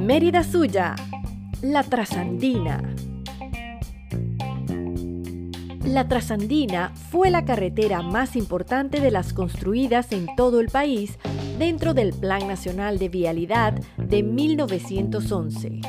Mérida Suya, la Trasandina. La Trasandina fue la carretera más importante de las construidas en todo el país dentro del Plan Nacional de Vialidad de 1911.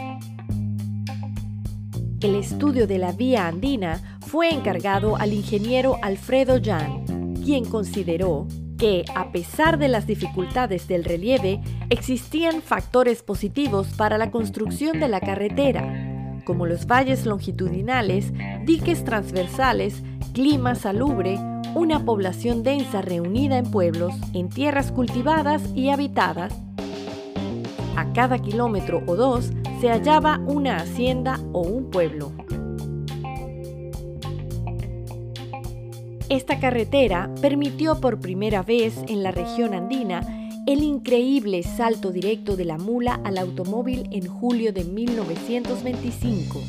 El estudio de la vía andina fue encargado al ingeniero Alfredo Jan, quien consideró que, a pesar de las dificultades del relieve, existían factores positivos para la construcción de la carretera, como los valles longitudinales, diques transversales, clima salubre, una población densa reunida en pueblos, en tierras cultivadas y habitadas. A cada kilómetro o dos se hallaba una hacienda o un pueblo. Esta carretera permitió por primera vez en la región andina el increíble salto directo de la mula al automóvil en julio de 1925.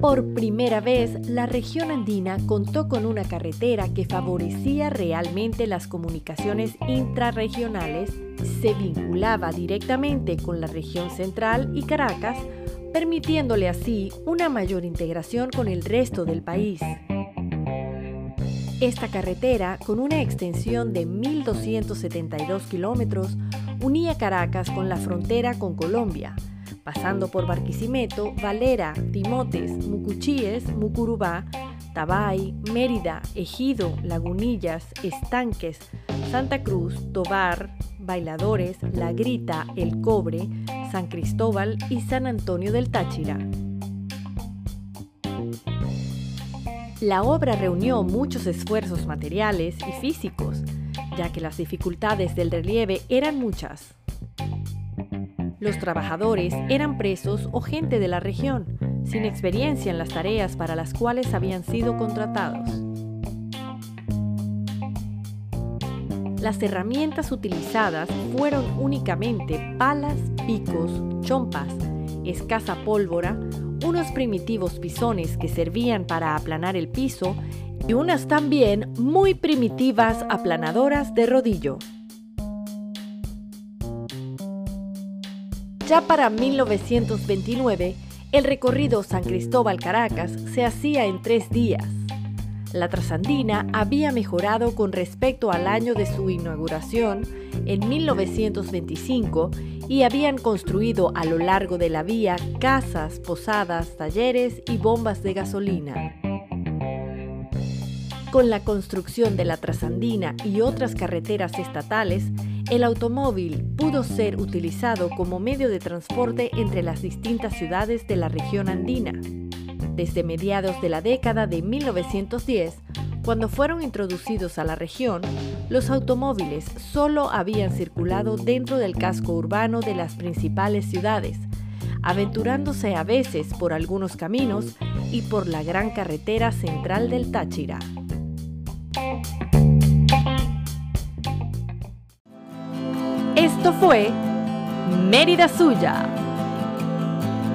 Por primera vez, la región andina contó con una carretera que favorecía realmente las comunicaciones intrarregionales, se vinculaba directamente con la región central y Caracas, permitiéndole así una mayor integración con el resto del país. Esta carretera, con una extensión de 1.272 kilómetros, unía Caracas con la frontera con Colombia, pasando por Barquisimeto, Valera, Timotes, Mucuchíes, Mucurubá, Tabay, Mérida, Ejido, Lagunillas, Estanques, Santa Cruz, Tobar, Bailadores, La Grita, El Cobre, San Cristóbal y San Antonio del Táchira. La obra reunió muchos esfuerzos materiales y físicos, ya que las dificultades del relieve eran muchas. Los trabajadores eran presos o gente de la región, sin experiencia en las tareas para las cuales habían sido contratados. Las herramientas utilizadas fueron únicamente palas, picos, chompas, escasa pólvora, unos primitivos pisones que servían para aplanar el piso y unas también muy primitivas aplanadoras de rodillo. Ya para 1929, el recorrido San Cristóbal-Caracas se hacía en tres días. La trasandina había mejorado con respecto al año de su inauguración en 1925 y habían construido a lo largo de la vía casas, posadas, talleres y bombas de gasolina. Con la construcción de la trasandina y otras carreteras estatales, el automóvil pudo ser utilizado como medio de transporte entre las distintas ciudades de la región andina. Desde mediados de la década de 1910, cuando fueron introducidos a la región, los automóviles solo habían circulado dentro del casco urbano de las principales ciudades, aventurándose a veces por algunos caminos y por la gran carretera central del Táchira. Esto fue Mérida Suya.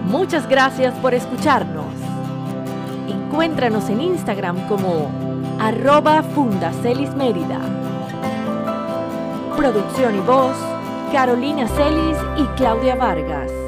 Muchas gracias por escucharnos. Encuéntranos en Instagram como arroba Fundacelis Mérida. Producción y voz, Carolina Celis y Claudia Vargas.